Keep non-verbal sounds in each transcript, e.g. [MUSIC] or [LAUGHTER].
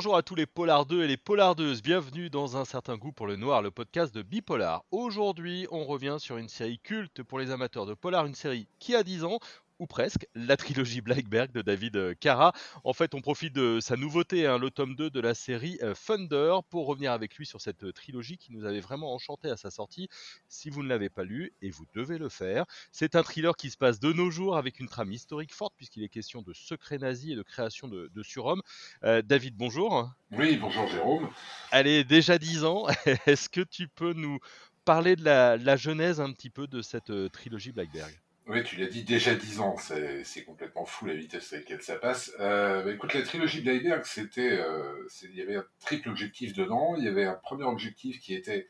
Bonjour à tous les polardeux et les polardeuses, bienvenue dans Un certain goût pour le noir, le podcast de Bipolar. Aujourd'hui, on revient sur une série culte pour les amateurs de polar, une série qui a 10 ans, ou presque, la trilogie Blackberg de David euh, Cara. En fait, on profite de sa nouveauté, hein, le tome 2 de la série euh, Thunder, pour revenir avec lui sur cette euh, trilogie qui nous avait vraiment enchanté à sa sortie. Si vous ne l'avez pas lu, et vous devez le faire, c'est un thriller qui se passe de nos jours avec une trame historique forte, puisqu'il est question de secrets nazis et de création de, de surhommes. David, bonjour. Oui, bonjour Jérôme. Allez, déjà 10 ans, [LAUGHS] est-ce que tu peux nous parler de la, la genèse un petit peu de cette trilogie Blackberg? Oui, tu l'as dit déjà 10 ans, c'est complètement fou la vitesse à laquelle ça passe. Euh, bah, écoute, la trilogie Bleiberg, c'était, euh, il y avait un triple objectif dedans. Il y avait un premier objectif qui était,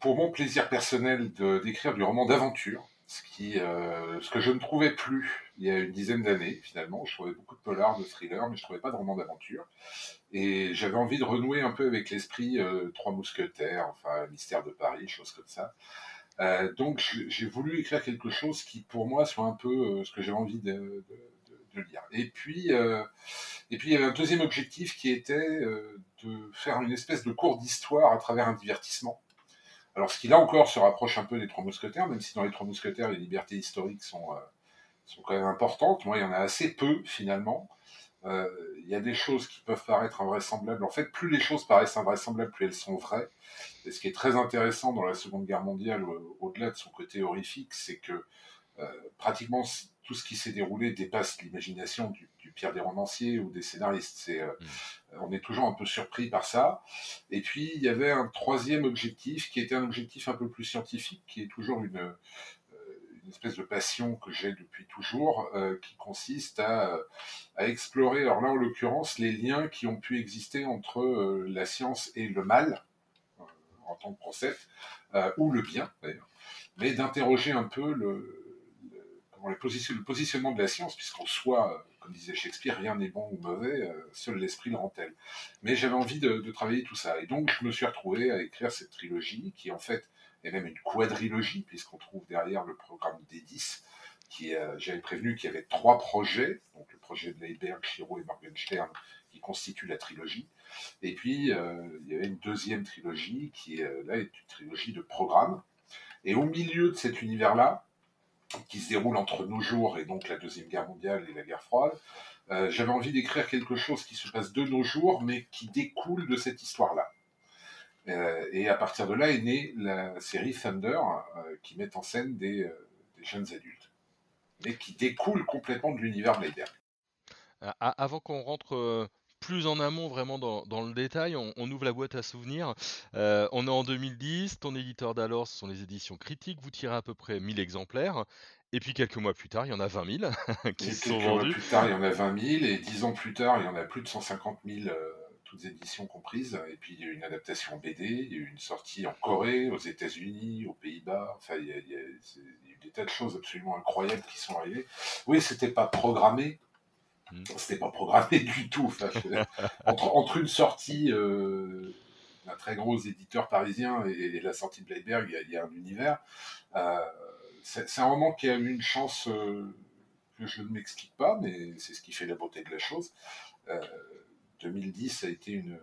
pour mon plaisir personnel, d'écrire du roman d'aventure, euh, ce que je ne trouvais plus il y a une dizaine d'années finalement. Je trouvais beaucoup de polars, de thrillers, mais je trouvais pas de roman d'aventure. Et j'avais envie de renouer un peu avec l'esprit Trois Mousquetaires, enfin Mystère de Paris, choses comme ça. Euh, donc j'ai voulu écrire quelque chose qui pour moi soit un peu euh, ce que j'avais envie de, de, de, lire. Et puis, euh, et puis il y avait un deuxième objectif qui était euh, de faire une espèce de cours d'histoire à travers un divertissement. Alors ce qui là encore se rapproche un peu des Trois Mousquetaires, même si dans les Trois Mousquetaires les libertés historiques sont, sont quand même importantes. Moi il y en a assez peu finalement. Il y a des choses qui peuvent paraître invraisemblables. En fait, plus les choses paraissent invraisemblables, plus elles sont vraies. Et ce qui est très intéressant dans la Seconde Guerre mondiale, euh, au-delà de son côté horrifique, c'est que euh, pratiquement tout ce qui s'est déroulé dépasse l'imagination du, pire des romanciers ou des scénaristes. C'est, euh, mm. On est toujours un peu surpris par ça. Et puis, il y avait un troisième objectif qui était un objectif un peu plus scientifique, qui est toujours une, une espèce de passion que j'ai depuis toujours, qui consiste à, explorer, alors là en l'occurrence, les liens qui ont pu exister entre la science et le mal en tant que concept, euh, ou le bien d'ailleurs, mais d'interroger un peu le, le, positionnement de la science, puisqu'en soi, euh, comme disait Shakespeare, rien n'est bon ou mauvais, euh, seul l'esprit le rend tel. Mais j'avais envie de, travailler tout ça, et donc je me suis retrouvé à écrire cette trilogie, qui en fait est même une quadrilogie, puisqu'on trouve derrière le programme des 10, qui, euh, j'avais prévenu qu'il y avait trois projets, donc le projet de Leiberg, Chiro et Morgenstern, qui constituent la trilogie. Et puis, euh, il y avait une deuxième trilogie qui, euh, là, est une trilogie de programmes. Et au milieu de cet univers-là, qui se déroule entre nos jours et donc la Deuxième Guerre mondiale et la guerre froide, j'avais envie d'écrire quelque chose qui se passe de nos jours, mais qui découle de cette histoire-là. Euh, et à partir de là est née la série Thunder, euh, qui met en scène des, euh, des, jeunes adultes, mais qui découle complètement de l'univers Blader. Avant qu'on rentre plus en amont, vraiment dans, dans le détail, on, on, ouvre la boîte à souvenirs. Euh, on est en 2010, ton éditeur d'alors, ce sont les éditions critiques, vous tirez à peu près 1000 exemplaires. Et puis quelques mois plus tard, il y en a 20 000 [LAUGHS] qui et sont vendus. Mois plus tard, il y en a 20 000, et 10 ans plus tard, il y en a plus de 150 000, euh, toutes éditions comprises. Et puis il y a eu une adaptation BD, il y a eu une sortie en Corée, aux États-Unis, aux Pays-Bas. Enfin, il y, a, il, y a, il y a eu des tas de choses absolument incroyables qui sont arrivées. Oui, c'était pas programmé, Mmh. C'était pas programmé [LAUGHS] du tout. Enfin, entre, entre, une sortie euh, d'un très gros éditeur parisien et, et la sortie de Bleiberg, il y, a un univers. Euh, c'est un roman qui a eu une chance euh, que je ne m'explique pas, mais c'est ce qui fait la beauté de la chose. 2010 a été une,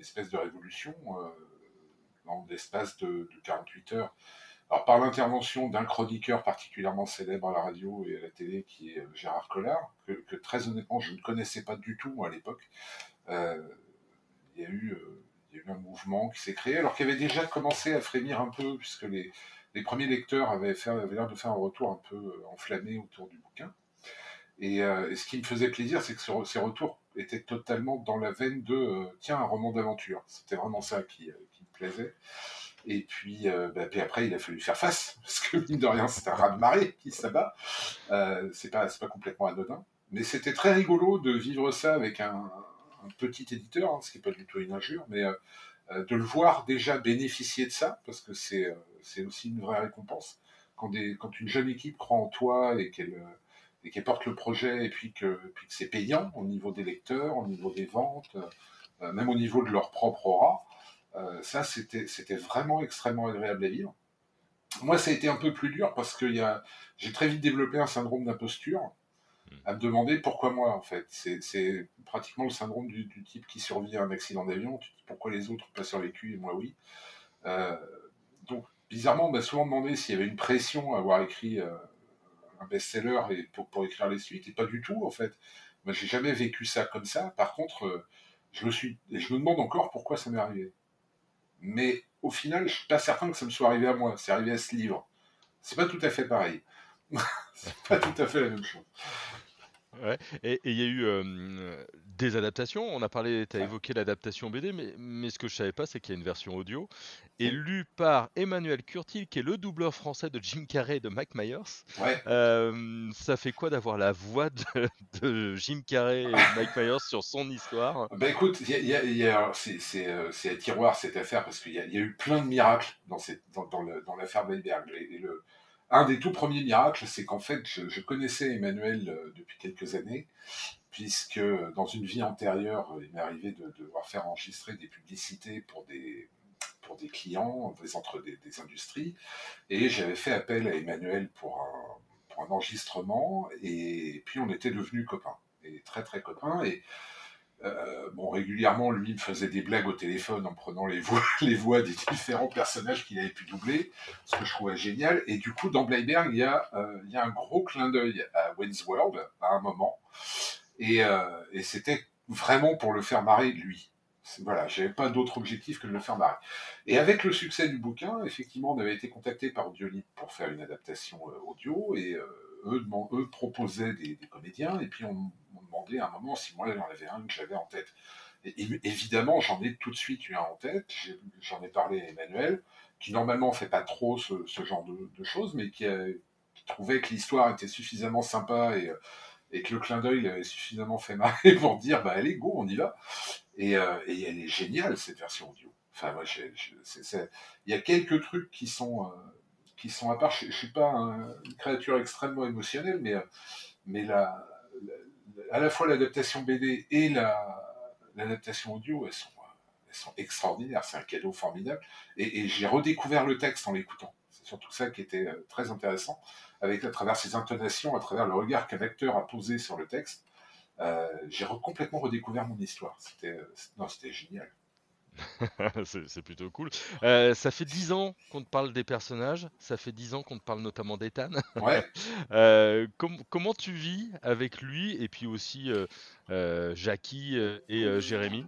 espèce de révolution dans l'espace de, de 48 heures alors, par l'intervention d'un chroniqueur particulièrement célèbre à la radio et à la télé, qui est euh, Gérard Collard, que, très honnêtement, je ne connaissais pas du tout, à l'époque, euh, il, y a eu, euh, un mouvement qui s'est créé, alors qu'il avait déjà commencé à frémir un peu, puisque les, premiers lecteurs avaient, l'air de faire un retour un peu euh, enflammé autour du bouquin. Et, euh, et ce qui me faisait plaisir, c'est que ce, ces retours étaient totalement dans la veine de euh, tiens, un roman d'aventure. C'était vraiment ça qui, qui me plaisait. Et puis, euh, bah, puis après, il a fallu faire face, [LAUGHS] parce que mine de rien, c'est un raz de marée qui s'abat. Euh, c'est pas, pas complètement anodin. Mais c'était très rigolo de vivre ça avec un, petit éditeur, hein, ce qui n'est pas du tout une injure, mais euh, euh, de le voir déjà bénéficier de ça, parce que c'est euh, aussi une vraie récompense. Quand une jeune équipe croit en toi et qu'elle et qu'elle porte le projet, et puis que, puis que c'est payant au niveau des lecteurs, au niveau des ventes, euh, même au niveau de leur propre aura, euh, ça, c'était vraiment extrêmement agréable à vivre. Moi, ça a été un peu plus dur parce que j'ai très vite développé un syndrome d'imposture. à me demander pourquoi moi, en fait. C'est pratiquement le syndrome du, type qui survit à un accident d'avion. Tu dis pourquoi les autres pas survécu et moi oui. Euh, donc, bizarrement, on m'a souvent demandé s'il y avait une pression à avoir écrit euh, un best-seller pour, écrire les suites, et pas du tout, en fait. Moi, j'ai jamais vécu ça comme ça. Par contre, euh, je me suis, je me demande encore pourquoi ça m'est arrivé. Mais au final, je suis pas certain que ça me soit arrivé à moi. C'est arrivé à ce livre. C'est pas tout à fait pareil. [LAUGHS] c'est pas tout à fait la même chose. Ouais. Et il y a eu des adaptations. On a parlé, tu as évoqué l'adaptation BD, mais, mais ce que je savais pas, c'est qu'il y a une version audio, et lue par Emmanuel Curtil, qui est le doubleur français de Jim Carrey et de Mike Myers. Ouais. ça fait quoi d'avoir la voix de, Jim Carrey et [LAUGHS] Mike Myers sur son histoire? Ben écoute, c'est un tiroir cette affaire, parce qu'il y, a eu plein de miracles dans, cette, dans, dans l'affaire le, un des tout premiers miracles, c'est qu'en fait, je, connaissais Emmanuel euh, depuis quelques années, puisque dans une vie antérieure, il m'est arrivé de, devoir faire enregistrer des publicités pour des, pour des clients, des, entre des, industries, et j'avais fait appel à Emmanuel pour un, pour un enregistrement, et puis on était devenus copains, et très très copains, et euh, bon, régulièrement, lui me faisait des blagues au téléphone en prenant [LAUGHS] les voix, des différents personnages qu'il avait pu doubler, ce que je trouvais génial. Et du coup, dans Bleiberg, il y a, euh, un gros clin d'œil à Wayne's World à un moment, et, euh, c'était vraiment pour le faire marrer lui. Voilà, j'avais pas d'autre objectif que de le faire marrer. Et avec le succès du bouquin, effectivement, on avait été contacté par Audiolib pour faire une adaptation audio, et eux, proposaient des, des, comédiens, et puis on à un moment si moi j'en avais un que j'avais en tête. Et, évidemment, j'en ai tout de suite eu un en tête. J'en ai, parlé à Emmanuel, qui normalement fait pas trop ce, genre de, choses, mais qui, trouvait que l'histoire était suffisamment sympa et, et, que le clin d'œil avait suffisamment fait marrer pour dire bah allez go, on y va. Et, euh, et elle est géniale cette version audio. Enfin, moi, il y a quelques trucs qui sont euh, qui sont à part. Je, ne suis pas une créature extrêmement émotionnelle, mais mais la, à la fois l'adaptation BD et l'adaptation audio, elles sont, elles sont extraordinaires. C'est un cadeau formidable. Et, j'ai redécouvert le texte en l'écoutant. C'est surtout ça qui était euh, très intéressant, avec à travers ses intonations, à travers le regard qu'un acteur a posé sur le texte. Euh, j'ai complètement redécouvert mon histoire. C'était, euh, c'était génial. [LAUGHS] c'est plutôt cool. Euh, ça fait 10 ans qu'on te parle des personnages, ça fait 10 ans qu'on te parle notamment d'Ethan. Ouais. [LAUGHS] Euh, comment tu vis avec lui et puis aussi euh, Jackie et Jérémy?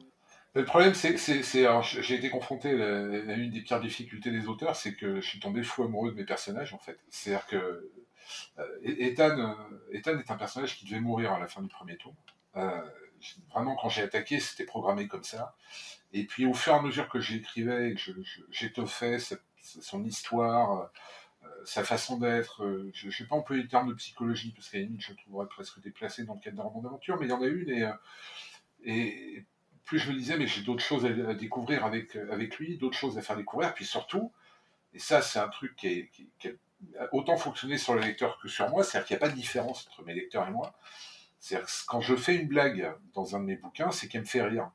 Le problème, c'est que j'ai été confronté à, une des pires difficultés des auteurs, c'est que je suis tombé fou amoureux de mes personnages en fait. C'est-à-dire que Ethan, Ethan est un personnage qui devait mourir à la fin du premier tour. Vraiment, quand j'ai attaqué, c'était programmé comme ça. Et puis au fur et à mesure que j'écrivais, j'étoffais son histoire, euh, sa façon d'être, euh, je ne sais pas employer le terme de psychologie, parce qu'à la limite je trouverais presque déplacé dans le cadre d'un roman d'aventure, mais il y en a une, et, euh, plus je me disais, mais j'ai d'autres choses à, découvrir avec, avec lui, d'autres choses à faire découvrir, puis surtout, et ça c'est un truc qui, qui, a autant fonctionné sur le lecteur que sur moi, c'est-à-dire qu'il n'y a pas de différence entre mes lecteurs et moi. C'est-à-dire que quand je fais une blague dans un de mes bouquins, c'est qu'elle me fait rire.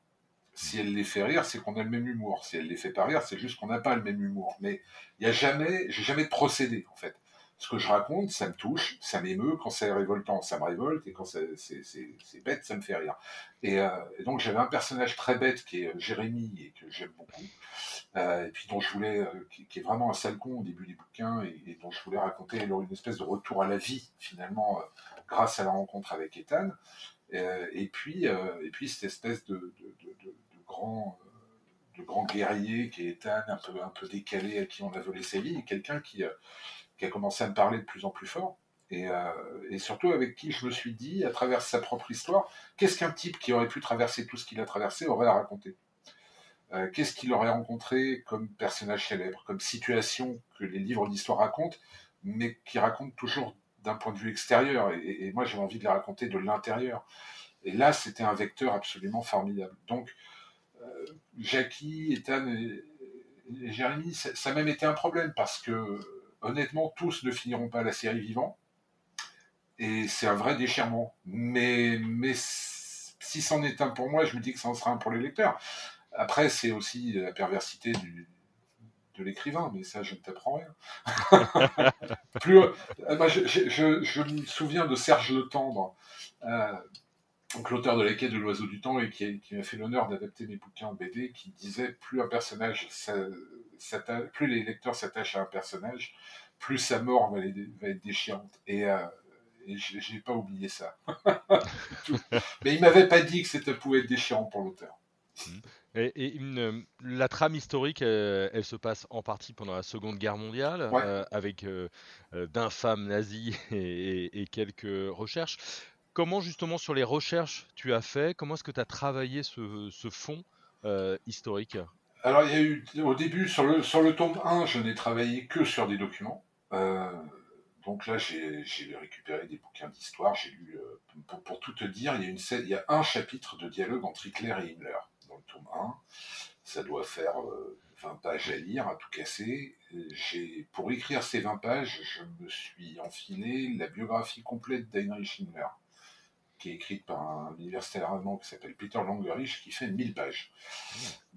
Si elle les fait rire, c'est qu'on a le même humour. Si elle les fait pas rire, c'est juste qu'on n'a pas le même humour. Mais il y a jamais, j'ai jamais de procédé en fait. Ce que je raconte, ça me touche, ça m'émeut. Quand c'est révoltant, ça me révolte, et quand c'est bête, ça me fait rire. Euh, et, donc j'avais un personnage très bête qui est euh, Jérémy et que j'aime beaucoup, euh, et puis dont je voulais, qui, est vraiment un sale con au début des bouquins, et, dont je voulais raconter une espèce de retour à la vie finalement grâce à la rencontre avec Ethan. et puis, et puis cette espèce de grand, guerrier qui est Ethan, un peu, un peu décalé, à qui on a volé sa vie, et quelqu'un qui, qui a commencé à me parler de plus en plus fort. Et, euh, et, surtout avec qui je me suis dit, à travers sa propre histoire, qu'est-ce qu'un type qui aurait pu traverser tout ce qu'il a traversé aurait à raconter? Qu'est-ce qu'il aurait rencontré comme personnage célèbre, comme situation que les livres d'histoire racontent, mais qui racontent toujours d'un point de vue extérieur? Et, moi, j'ai envie de les raconter de l'intérieur. Et là, c'était un vecteur absolument formidable. Donc, euh, Jackie, Ethan et, Jérémy, ça, a même été un problème parce que honnêtement, tous ne finiront pas la série vivant. Et c'est un vrai déchirement. Mais, mais si c'en est un pour moi, je me dis que ça en sera un pour les lecteurs. Après, c'est aussi la perversité du, de l'écrivain, mais ça, je ne t'apprends rien. [LAUGHS] Plus, euh, je, me souviens de Serge Le Tendre, euh, l'auteur de La quête de l'oiseau du temps, et qui, m'a fait l'honneur d'adapter mes bouquins en BD, qui disait plus un personnage, plus les lecteurs s'attachent à un personnage, plus sa mort va, être déchirante. Et, euh, et je n'ai pas oublié ça. [LAUGHS] Mais il m'avait pas dit que c'était pouvait être déchirant pour l'auteur. Et, une, la trame historique, elle, se passe en partie pendant la Seconde Guerre mondiale, euh, avec euh, euh, d'infâmes nazis [LAUGHS] et, quelques recherches. Comment justement sur les recherches tu as fait? Comment est-ce que tu as travaillé ce, ce fond historique? Alors il y a eu au début sur le, tome 1, je n'ai travaillé que sur des documents. donc là j'ai récupéré des bouquins d'histoire. J'ai lu, pour, tout te dire, il y, a une, il y a un chapitre de dialogue entre Hitler et Himmler dans le tome 1. Ça doit faire 20 euh, pages à lire, à tout casser. Pour écrire ces 20 pages, je me suis enfilé la biographie complète d'Heinrich Himmler, qui est écrite par un universitaire allemand qui s'appelle Peter Langerich, qui fait 1000 pages.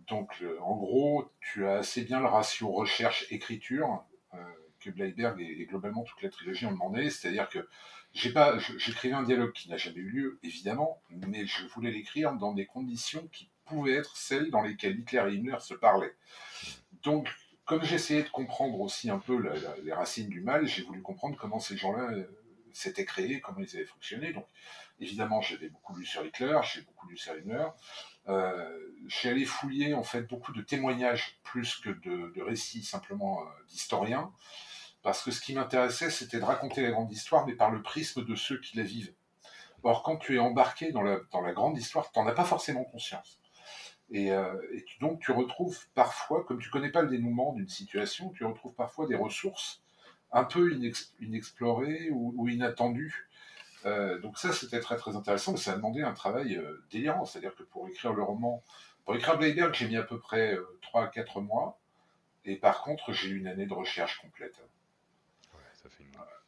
Donc, euh, en gros, tu as assez bien le ratio recherche-écriture euh, que Bleiberg et, globalement toute la trilogie ont demandé. C'est-à-dire que j'ai pas, j'écrivais un dialogue qui n'a jamais eu lieu, évidemment, mais je voulais l'écrire dans des conditions qui pouvaient être celles dans lesquelles Hitler et Himmler se parlaient. Donc, comme j'essayais de comprendre aussi un peu les racines du mal, j'ai voulu comprendre comment ces gens-là euh, s'étaient créés, comment ils avaient fonctionné. Donc, évidemment, j'avais beaucoup lu sur Hitler, j'ai beaucoup lu sur Himmler. Euh, j'ai allé fouiller en fait beaucoup de témoignages plus que de, récits simplement euh, d'historiens parce que ce qui m'intéressait, c'était de raconter la grande histoire, mais par le prisme de ceux qui la vivent. Or, quand tu es embarqué dans la, grande histoire, tu n'en as pas forcément conscience. Et, euh, donc, tu retrouves parfois, comme tu connais pas le dénouement d'une situation, tu retrouves parfois des ressources un peu inexplorées ou, inattendues. Euh, donc ça, c'était très très intéressant, mais ça a demandé un travail euh, délirant. C'est-à-dire que pour écrire le roman, pour écrire Blade j'ai mis à peu près 3 à 4 mois. Et par contre, j'ai eu une année de recherche complète.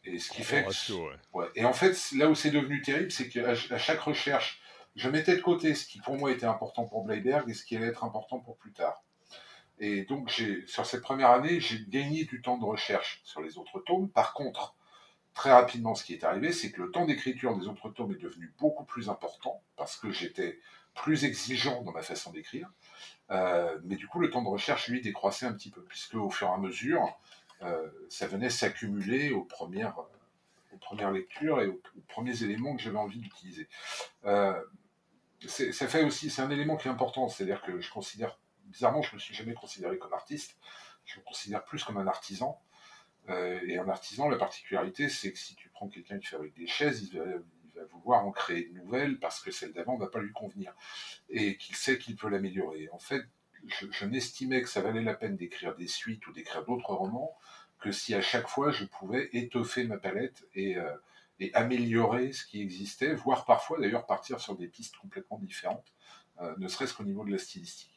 Et ce qui fait Et en fait, là où c'est devenu terrible, c'est qu'à chaque recherche, je mettais de côté ce qui pour moi était important pour Bleiberg et ce qui allait être important pour plus tard. Et donc, sur cette première année, j'ai gagné du temps de recherche sur les autres tomes. Par contre, très rapidement, ce qui est arrivé, c'est que le temps d'écriture des autres tomes est devenu beaucoup plus important parce que j'étais plus exigeant dans ma façon d'écrire. Euh, mais du coup, le temps de recherche, lui, décroissait un petit peu, puisque au fur et à mesure, euh, ça venait s'accumuler aux premières, aux premières lectures et aux, premiers éléments que j'avais envie d'utiliser. Euh, ça fait aussi, c'est un élément qui est important, c'est-à-dire que je considère, bizarrement, je me suis jamais considéré comme artiste, je me considère plus comme un artisan. Euh, et un artisan, la particularité, c'est que si tu prends quelqu'un qui fabrique des chaises, il va, vouloir en créer de nouvelles parce que celle d'avant ne va pas lui convenir et qu'il sait qu'il peut l'améliorer. En fait, je, n'estimais que ça valait la peine d'écrire des suites ou d'écrire d'autres romans que si à chaque fois je pouvais étoffer ma palette et, euh, améliorer ce qui existait, voire parfois d'ailleurs partir sur des pistes complètement différentes, euh, ne serait-ce qu'au niveau de la stylistique.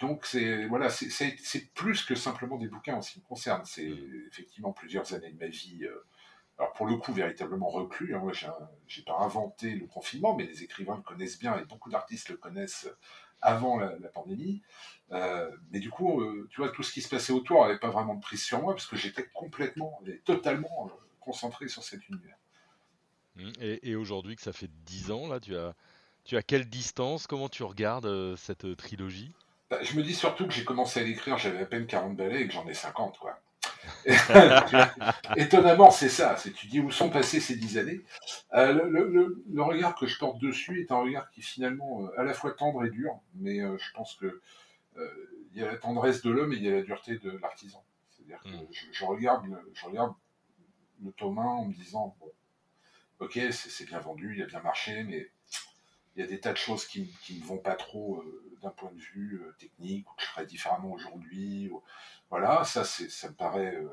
Donc c'est voilà, c'est plus que simplement des bouquins en ce qui me concerne. C'est mmh. effectivement plusieurs années de ma vie. Euh, alors pour le coup véritablement reclus. Hein, moi, j'ai pas inventé le confinement, mais les écrivains le connaissent bien et beaucoup d'artistes le connaissent avant la, pandémie. Euh, mais du coup, euh, tu vois, tout ce qui se passait autour n'avait pas vraiment de prise sur moi parce que j'étais complètement, totalement euh, concentré sur cet univers. Mmh. Et, aujourd'hui, que ça fait 10 ans, là, tu as, tu as quelle distance? Comment tu regardes cette trilogie? Bah, Je me dis surtout que j'ai commencé à l'écrire, j'avais à peine 40 balais et que j'en ai 50, quoi. [LAUGHS] Étonnamment, c'est ça. C'est tu dis où sont passées ces dix années. Euh, le, regard que je porte dessus est un regard qui finalement euh, à la fois tendre et dur, mais euh, je pense que il y a la tendresse de l'homme et il y a la dureté de l'artisan. C'est-à-dire que mm. je, regarde, je regarde le tome en me disant bon, ok, c'est bien vendu, il a bien marché, mais il y a des tas de choses qui ne vont pas trop d'un point de vue technique, ou que je ferais différemment aujourd'hui. Voilà, ça, ça me paraît euh,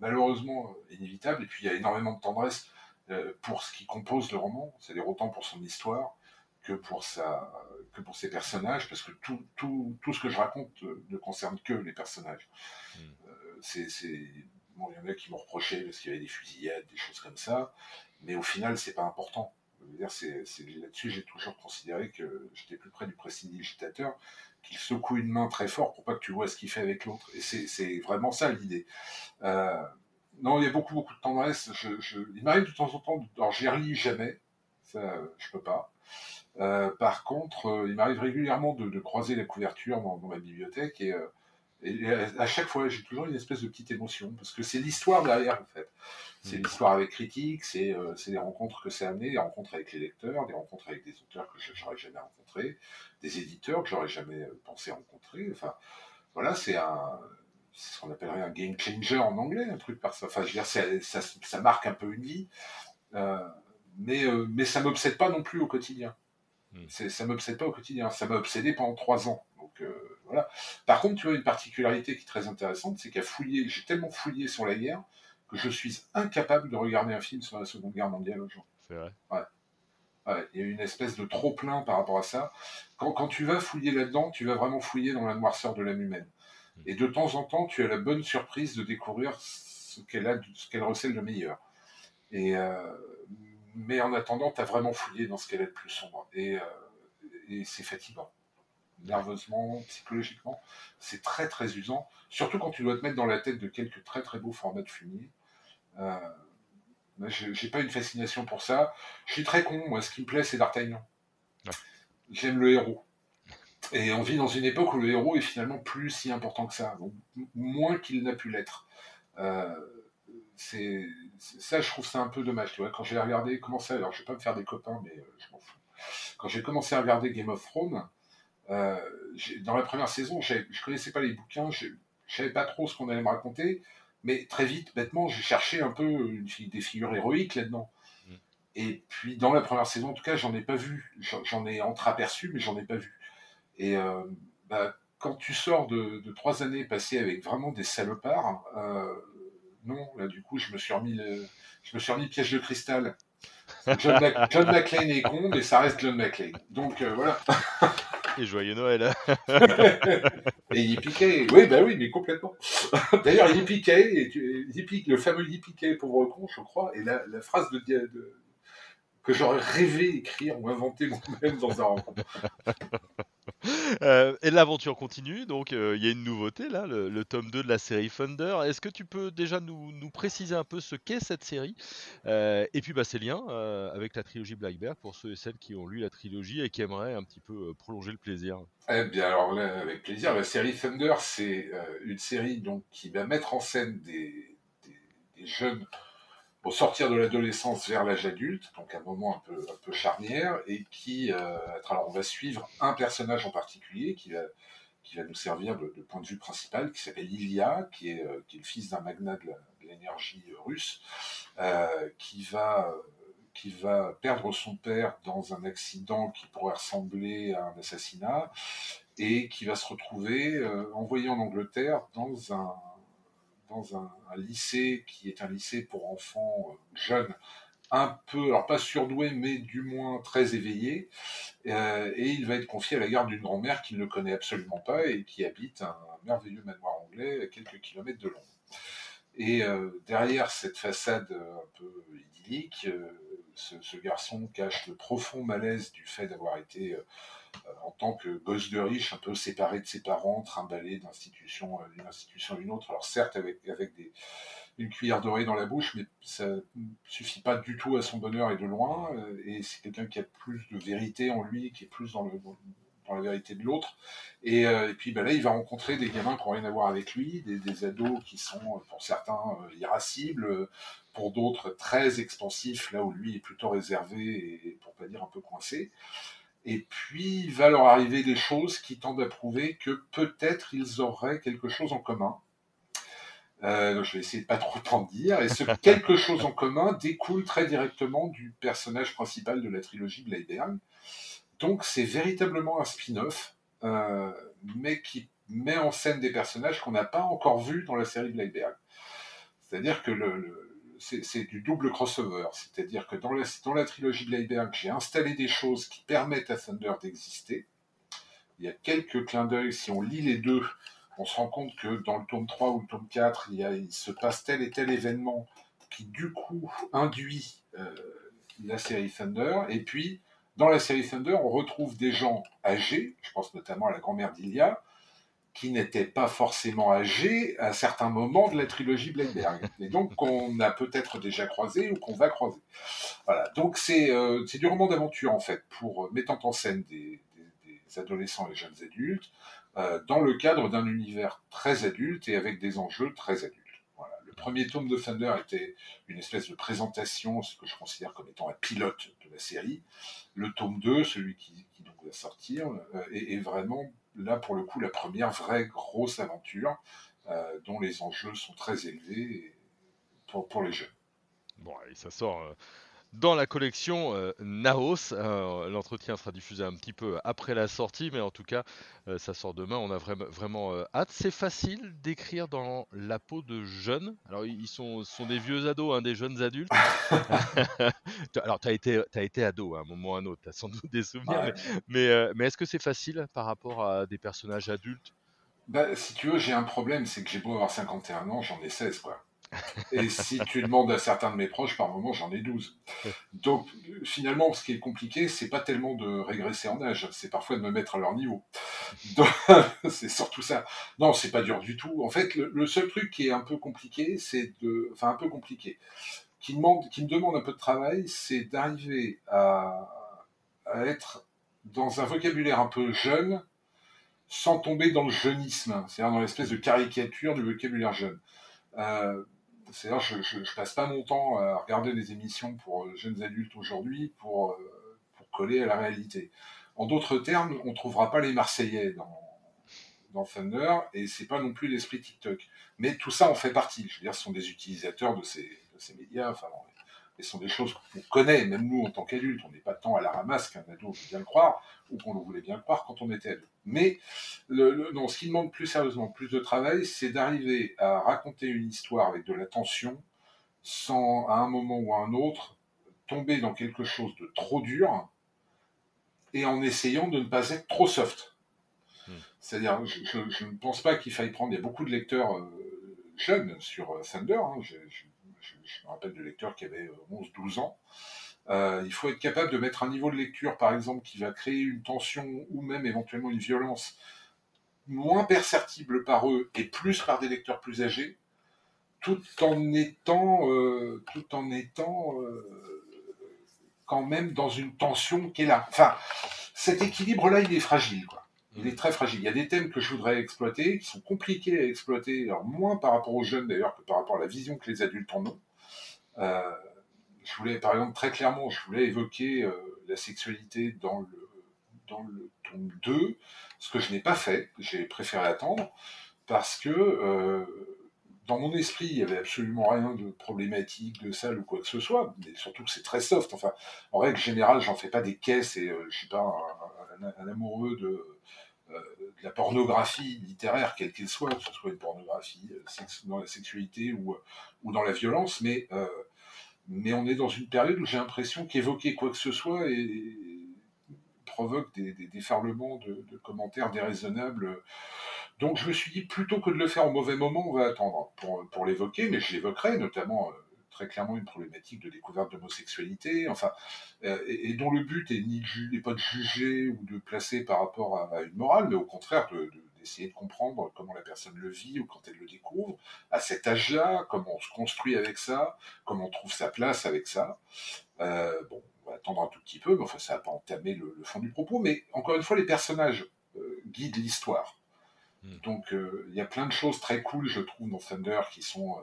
malheureusement euh, inévitable. Et puis il y a énormément de tendresse euh, pour ce qui compose le roman, c'est-à-dire autant pour son histoire que pour, sa, que pour ses personnages, parce que tout, tout, tout ce que je raconte ne concerne que les personnages. Hmm. c'est, bon, il y en a qui m'ont reproché parce qu'il y avait des fusillades, des choses comme ça, mais au final, c'est pas important. Là-dessus, j'ai toujours considéré que j'étais plus près du prestidigitateur, qu'il secoue une main très fort pour pas que tu vois ce qu'il fait avec l'autre. Et c'est vraiment ça l'idée. Euh, non, il y a beaucoup, beaucoup de tendresse. Je, il m'arrive de temps en temps, alors j'y relis jamais, ça je peux pas. Euh, par contre, euh, il m'arrive régulièrement de, croiser la couverture dans, ma bibliothèque et, à chaque fois, j'ai toujours une espèce de petite émotion parce que c'est l'histoire derrière en fait. C'est mm. l'histoire avec critique, c'est euh, les rencontres que c'est amené, les rencontres avec les lecteurs, des rencontres avec des auteurs que je n'aurais jamais rencontrés, des éditeurs que j'aurais jamais euh, pensé rencontrer. Enfin, voilà, c'est un ce qu'on appellerait un game changer en anglais, un truc par ça. Enfin, je veux dire, ça, ça, marque un peu une vie, euh, mais, euh, mais ça m'obsède pas non plus au quotidien. Mm. Ça m'obsède pas au quotidien. Ça m'a obsédé pendant trois ans. Voilà. Par contre, tu vois, une particularité qui est très intéressante, c'est qu'à fouiller, j'ai tellement fouillé sur la guerre que je suis incapable de regarder un film sur la Seconde Guerre mondiale aujourd'hui. C'est vrai. Ouais. Il y a une espèce de trop-plein par rapport à ça. Quand, quand tu vas fouiller là-dedans, tu vas vraiment fouiller dans la noirceur de l'âme humaine. Hmm. Et de temps en temps, tu as la bonne surprise de découvrir ce qu'elle a, ce qu'elle recèle de meilleur. Et, euh, mais en attendant, tu as vraiment fouillé dans ce qu'elle a de plus sombre. Et, euh, et c'est fatigant. Nerveusement, psychologiquement, c'est très très usant. Surtout quand tu dois te mettre dans la tête de quelques très très beaux formats de fumier. Euh, j'ai pas une fascination pour ça. Je suis très con, moi, ce qui me plaît, c'est D'Artagnan. J'aime le héros. Et on vit dans une époque où le héros est finalement plus si important que ça, moins qu'il n'a pu l'être. Euh, c'est ça, je trouve ça un peu dommage. Tu vois, quand j'ai regardé, commencé, alors je vais pas me faire des copains, mais euh, je m'en fous. Quand j'ai commencé à regarder Game of Thrones, dans la première saison, je connaissais pas les bouquins, je, je savais pas trop ce qu'on allait me raconter. Mais très vite, bêtement, j'ai cherché un peu une, des figures héroïques là-dedans. Mm. Et puis, dans la première saison, en tout cas, j'en ai pas vu. J'en ai entreaperçu, mais j'en ai pas vu. Et euh, bah, quand tu sors de, trois années passées avec vraiment des salopards, euh, non, là, du coup, je me suis remis le, je me suis remis piège de cristal. [LAUGHS] John, McClane est con, mais ça reste John McClane. Donc, euh, voilà. [LAUGHS] Et joyeux Noël. [LAUGHS] et Yippee oui, bah oui, mais complètement. [LAUGHS] D'ailleurs, Yippee le fameux Yippee pauvre con, je crois, et la, phrase de, de que j'aurais rêvé écrire ou inventer moi-même dans un roman. [LAUGHS] [LAUGHS] Euh, et l'aventure continue, donc euh, il y a une nouveauté là, le, tome 2 de la série Thunder. Est-ce que tu peux déjà nous, préciser un peu ce qu'est cette série? Euh, Et puis bah, ses liens avec la trilogie Blackbird pour ceux et celles qui ont lu la trilogie et qui aimeraient un petit peu prolonger le plaisir. Eh bien alors avec plaisir, la série Thunder c'est une série donc, qui va mettre en scène des jeunes pour sortir de l'adolescence vers l'âge adulte, donc un moment un peu, un peu charnière, et qui, euh, alors on va suivre un personnage en particulier qui va, qui va nous servir de, point de vue principal, qui s'appelle Ilya, qui est, euh, qui est le fils d'un magnat de l'énergie russe, euh, qui va qui va perdre son père dans un accident qui pourrait ressembler à un assassinat et qui va se retrouver euh, envoyé en Angleterre dans un, dans un, lycée qui est un lycée pour enfants euh, jeunes, un peu, alors pas surdoué, mais du moins très éveillé. Euh, et il va être confié à la garde d'une grand-mère qu'il ne connaît absolument pas et qui habite un, merveilleux manoir anglais à quelques kilomètres de Londres. Et euh, derrière cette façade un peu idyllique, ce, garçon cache le profond malaise du fait d'avoir été en tant que gosse de riche, un peu séparé de ses parents, trimballé d'institution euh, d'une institution à une autre. Alors certes avec, avec des, une cuillère dorée dans la bouche, mais ça ne suffit pas du tout à son bonheur et de loin. Euh, et c'est quelqu'un qui a plus de vérité en lui, qui est plus dans, la vérité de l'autre. Et, puis ben là, il va rencontrer des gamins qui n'ont rien à voir avec lui, des, ados qui sont pour certains irascibles, pour d'autres très expansifs, là où lui est plutôt réservé et pour pas dire un peu coincé. Et puis, il va leur arriver des choses qui tendent à prouver que peut-être ils auraient quelque chose en commun. Euh, je vais essayer de pas trop [LAUGHS] t'en dire. Et ce [LAUGHS] quelque chose en commun découle très directement du personnage principal de la trilogie Bleiberg. Donc, c'est véritablement un spin-off, euh, mais qui met en scène des personnages qu'on n'a pas encore vus dans la série Bleiberg. C'est-à-dire que le c'est du double crossover. C'est-à-dire que dans la, trilogie de Leiberg, j'ai installé des choses qui permettent à Thunder d'exister. Il y a quelques clins d'œil, si on lit les deux, on se rend compte que dans le tome 3 ou le tome 4, il, se passe tel et tel événement qui du coup induit euh, la série Thunder. Et puis, dans la série Thunder, on retrouve des gens âgés, je pense notamment à la grand-mère d'Ilia, qui n'étaient pas forcément âgés à certains moments de la trilogie Blackberg. Et donc, qu'on a peut-être déjà croisé ou qu'on va croiser. Voilà. Donc, c'est euh, du roman d'aventure, en fait, pour euh, mettant en scène des, adolescents et jeunes adultes, euh, dans le cadre d'un univers très adulte et avec des enjeux très adultes. Voilà. Le premier tome de Thunder était une espèce de présentation, ce que je considère comme étant un pilote de la série. Le tome 2, celui qui, va sortir, est vraiment là, pour le coup, la première vraie grosse aventure euh, dont les enjeux sont très élevés pour, pour les jeunes. Bon, et ça sort euh, dans la collection euh, Naos. Euh, L'entretien sera diffusé un petit peu après la sortie, mais en tout cas, euh, ça sort demain. On a vraiment, vraiment euh, hâte. C'est facile d'écrire dans la peau de jeunes. Alors, ils sont, sont des vieux ados, hein, des jeunes adultes. [LAUGHS] Alors, tu as été, as été ado à un moment ou à un autre. Tu as sans doute des souvenirs. Ouais. Mais, mais, euh, mais est-ce que c'est facile par rapport à des personnages adultes? Bah, si tu veux, j'ai un problème, c'est que j'ai beau avoir 51 ans, j'en ai 16, quoi. [LAUGHS] Et si tu demandes à certains de mes proches, par moment, j'en ai 12. Donc, finalement, ce qui est compliqué, c'est pas tellement de régresser en âge, c'est parfois de me mettre à leur niveau. [LAUGHS] C'est surtout ça. Non, c'est pas dur du tout. En fait, le, seul truc qui est un peu compliqué, c'est de, un peu compliqué, qui me demande un peu de travail, c'est d'arriver à, à être dans un vocabulaire un peu jeune, sans tomber dans le jeunisme, c'est-à-dire dans l'espèce de caricature du vocabulaire jeune. Euh, c'est-à-dire, je, je, passe pas mon temps à regarder des émissions pour euh, jeunes adultes aujourd'hui pour, euh, pour coller à la réalité. En d'autres termes, on trouvera pas les Marseillais dans, dans Thunder et c'est pas non plus l'esprit TikTok. Mais tout ça en fait partie. Je veux dire, ce sont des utilisateurs de ces, de ces médias. Enfin, et ce sont des choses qu'on connaît, même nous en tant qu'adultes. On n'est pas tant à la ramasse qu'un ado veut bien le croire ou qu'on le voulait bien le croire quand on était ado. Mais le, le, non, ce qui demande plus sérieusement plus de travail, c'est d'arriver à raconter une histoire avec de la tension sans, à un moment ou à un autre, tomber dans quelque chose de trop dur et en essayant de ne pas être trop soft. Hmm. C'est-à-dire, je, je, je, ne pense pas qu'il faille prendre. Il y a beaucoup de lecteurs euh, jeunes sur euh, Thunder. Hein, je, je, me rappelle de lecteurs qui avaient 11-12 ans. Euh, il faut être capable de mettre un niveau de lecture, par exemple, qui va créer une tension ou même éventuellement une violence moins perceptible par eux et plus par des lecteurs plus âgés, tout en étant, euh, tout en étant euh, quand même dans une tension qui est là. Enfin, cet équilibre-là, il est fragile. Il est très fragile. Il y a des thèmes que je voudrais exploiter, qui sont compliqués à exploiter, alors moins par rapport aux jeunes d'ailleurs que par rapport à la vision que les adultes en ont. Euh, je voulais, par exemple, très clairement, je voulais évoquer euh, la sexualité dans le, dans tome 2, ce que je n'ai pas fait, j'ai préféré attendre, parce que euh, dans mon esprit, il n'y avait absolument rien de problématique, de sale ou quoi que ce soit, mais surtout que c'est très soft. Enfin, en règle générale, j'en fais pas des caisses et je suis pas un, un amoureux de, euh, de la pornographie littéraire, quelle qu'elle soit, que ce soit une pornographie euh, dans la sexualité ou, ou dans la violence, mais euh, mais on est dans une période où j'ai l'impression qu'évoquer quoi que ce soit provoque des, des de, de, commentaires déraisonnables. Donc je me suis dit, plutôt que de le faire au mauvais moment, on va attendre pour, pour l'évoquer, mais je l'évoquerai, notamment euh, très clairement une problématique de découverte d'homosexualité, enfin, euh, et, et, dont le but n'est pas de juger ou de placer par rapport à, à une morale, mais au contraire de, de d'essayer de comprendre comment la personne le vit ou quand elle le découvre, à cet âge-là, comment on se construit avec ça, comment on trouve sa place avec ça. Euh, bon, on va attendre un tout petit peu, mais enfin, ça va pas entamer le, le, fond du propos. Mais encore une fois, les personnages euh, guident l'histoire. Mm. Donc, il euh, y a plein de choses très cool, je trouve, dans Thunder qui sont euh,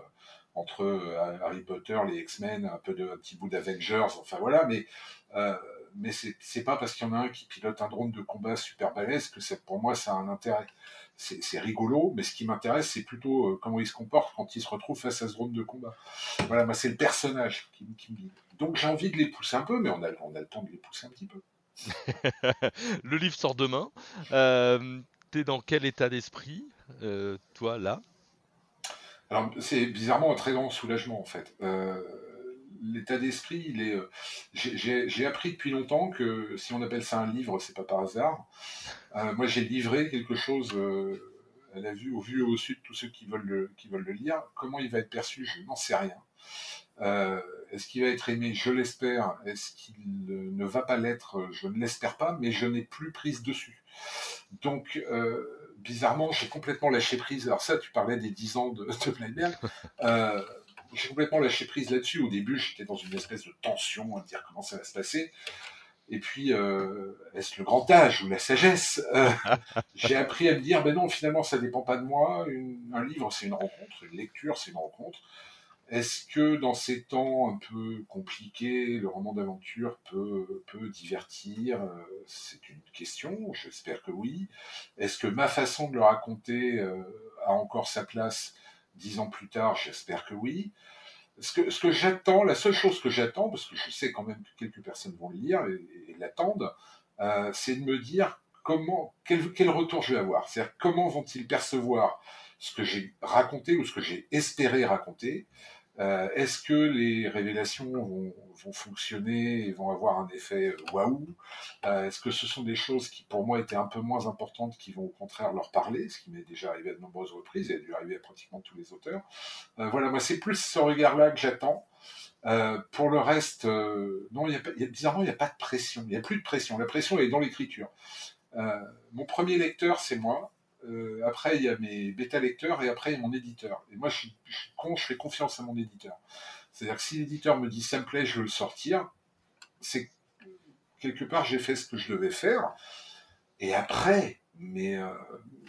entre euh, Harry Potter, les X-Men, un peu de un petit bout d'Avengers, enfin voilà, mais euh, mais c'est pas parce qu'il y en a un qui pilote un drone de combat super balèze que pour moi ça a un intérêt. C'est rigolo, mais ce qui m'intéresse, c'est plutôt euh, comment il se comporte quand il se retrouve face à ce drone de combat. Voilà, moi c'est le personnage qui, me dit. Donc j'ai envie de les pousser un peu, mais on a, on a le temps de les pousser un petit peu. [LAUGHS] le livre sort demain. T'es dans quel état d'esprit, toi, là? Alors, c'est bizarrement un très grand soulagement, en fait. Euh, l'état d'esprit, il est. Euh, j'ai appris depuis longtemps que si on appelle ça un livre, c'est pas par hasard. Euh, moi, j'ai livré quelque chose euh, elle a vu au vu et au sud tous ceux qui veulent le, qui veulent le lire. Comment il va être perçu, je n'en sais rien. Est-ce qu'il va être aimé? Je l'espère. Est-ce qu'il ne va pas l'être? Je ne l'espère pas, mais je n'ai plus prise dessus. Donc, euh, bizarrement, j'ai complètement lâché prise. Alors ça, tu parlais des 10 ans de, [LAUGHS] de [LAUGHS] Euh, j'ai complètement lâché prise là-dessus. Au début, j'étais dans une espèce de tension à me dire comment ça va se passer. Et puis, euh, est-ce le grand âge ou la sagesse? J'ai appris à me dire, ben non, finalement, ça dépend pas de moi. un livre, c'est une rencontre. Une lecture, c'est une rencontre. Est-ce que dans ces temps un peu compliqués, le roman d'aventure peut, peut divertir C'est une question, j'espère que oui. Est-ce que ma façon de le raconter euh, a encore sa place dix ans plus tard J'espère que oui. Ce que, ce que j'attends, la seule chose que j'attends, parce que je sais quand même que quelques personnes vont le lire et, l'attendent, euh, c'est de me dire comment, quel, quel retour je vais avoir. C'est-à-dire comment vont-ils percevoir ce que j'ai raconté ou ce que j'ai espéré raconter euh, Est-ce que les révélations vont, fonctionner et vont avoir un effet euh, waouh? Euh, Est-ce que ce sont des choses qui, pour moi, étaient un peu moins importantes, qui vont au contraire leur parler, ce qui m'est déjà arrivé à de nombreuses reprises et a dû arriver à pratiquement tous les auteurs? Voilà, moi, c'est plus ce regard-là que j'attends. Pour le reste, non, y a, bizarrement, il n'y a pas de pression. Il n'y a plus de pression. La pression est dans l'écriture. mon premier lecteur, c'est moi. Euh, après, il y a mes bêta lecteurs et après, il y a mon éditeur. Et moi, je suis, con, je fais confiance à mon éditeur. C'est-à-dire que si l'éditeur me dit ça me plaît, je veux le sortir, c'est quelque part, j'ai fait ce que je devais faire. Et après, mais euh,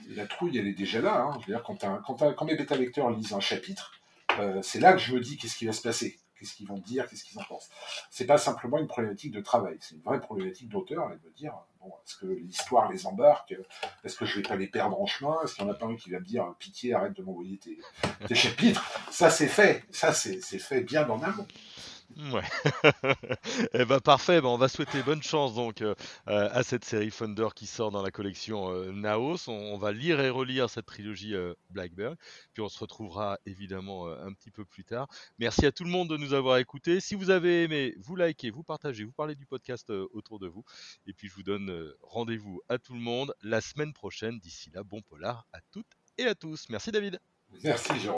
la trouille, elle est déjà là. Hein. Je veux dire, quand, mes bêta lecteurs lisent un chapitre, euh, c'est là que je me dis qu'est-ce qui va se passer? Qu'est-ce qu'ils vont dire, qu'est-ce qu'ils en pensent. C'est pas simplement une problématique de travail, c'est une vraie problématique d'auteur et de dire bon, est-ce que l'histoire les embarque, est-ce que je vais pas les perdre en chemin, est-ce qu'il y en a pas un qui va me dire pitié, arrête de m'envoyer tes, chapitres. Ça c'est fait, ça c'est fait bien dans amont. Ouais. [LAUGHS] eh ben parfait, ben, on va souhaiter bonne chance donc euh, euh, à cette série Thunder qui sort dans la collection euh, Naos. On, va lire et relire cette trilogie Blackbird, puis on se retrouvera évidemment un petit peu plus tard. Merci à tout le monde de nous avoir écoutés. Si vous avez aimé, vous likez, vous partagez, vous parlez du podcast autour de vous. Et puis je vous donne rendez-vous à tout le monde la semaine prochaine. D'ici là, bon polar à toutes et à tous. Merci David. Merci Jérôme.